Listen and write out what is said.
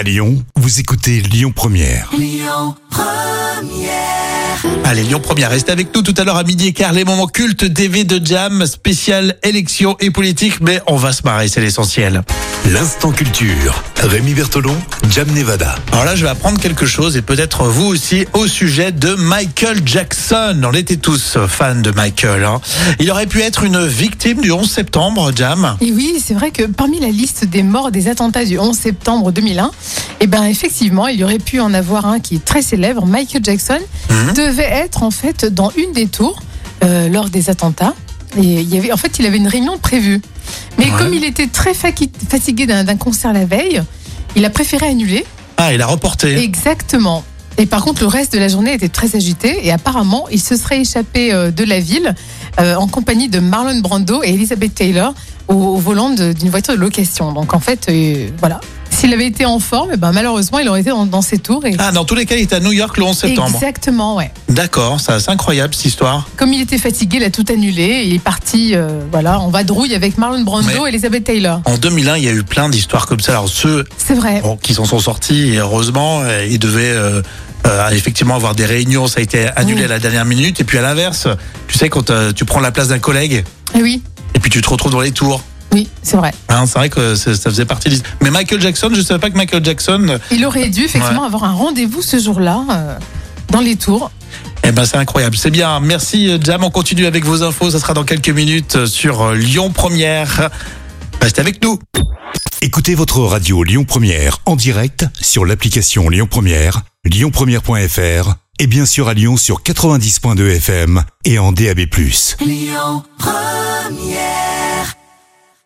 À Lyon, vous écoutez Lyon Première. Allez, Lyon Première, restez avec nous tout à l'heure à midi et quart, les moments cultes DV de Jam, spécial élection et politique, mais on va se marrer, c'est l'essentiel. L'instant culture. Rémi Bertolon, Jam Nevada. Alors là, je vais apprendre quelque chose et peut-être vous aussi au sujet de Michael Jackson. On était tous fans de Michael. hein. Il aurait pu être une victime du 11 septembre, Jam. Et oui, c'est vrai que parmi la liste des morts des attentats du 11 septembre 2001, eh ben effectivement, il y aurait pu en avoir un qui est très célèbre. Michael Jackson Mhm. devait être en fait dans une des tours euh, lors des attentats. Et il y avait, en fait, il avait une réunion prévue. Mais Ouais. comme il était très fatigué d'un concert la veille, il a préféré annuler. Ah, il a reporté. Exactement. Et par contre, le reste de la journée était très agité et apparemment, il se serait échappé euh, de la ville euh, en compagnie de Marlon Brando et Elizabeth Taylor au, au volant d'une voiture de location. Donc en fait, euh, voilà. S'il avait été en forme, eh ben, malheureusement, il aurait été dans, dans ses tours. Et... Ah, dans tous les cas, il était à New York le 11 septembre. Exactement, ouais. D'accord, ça, c'est incroyable cette histoire. Comme il était fatigué, il a tout annulé. Il est parti, euh, voilà, en vadrouille avec Marlon Brando Mais- et Elizabeth Taylor. En 2001, il y a eu plein d'histoires comme ça. Alors ceux C'est vrai. bon, qui s'en sont sortis, et heureusement, euh, ils devaient euh, euh, effectivement avoir des réunions. Ça a été annulé Oui. à la dernière minute. Et puis à l'inverse, tu sais, quand tu prends la place d'un collègue Eh oui, et puis tu te retrouves dans les tours. Oui, c'est vrai. Hein, c'est vrai que ça faisait partie. de- Mais Michael Jackson, je savais pas que Michael Jackson, euh, Il aurait dû effectivement Ouais. avoir un rendez-vous ce jour-là euh, dans les tours. eh ben c'est incroyable. C'est bien. Merci euh, Jam. On continue avec vos infos. Ça sera dans quelques minutes sur Lyon Première. Restez avec nous. Écoutez votre radio Lyon Première en direct sur l'application Lyon Première, lyonpremière.fr et bien sûr à Lyon sur 90.2 FM et en DAB+.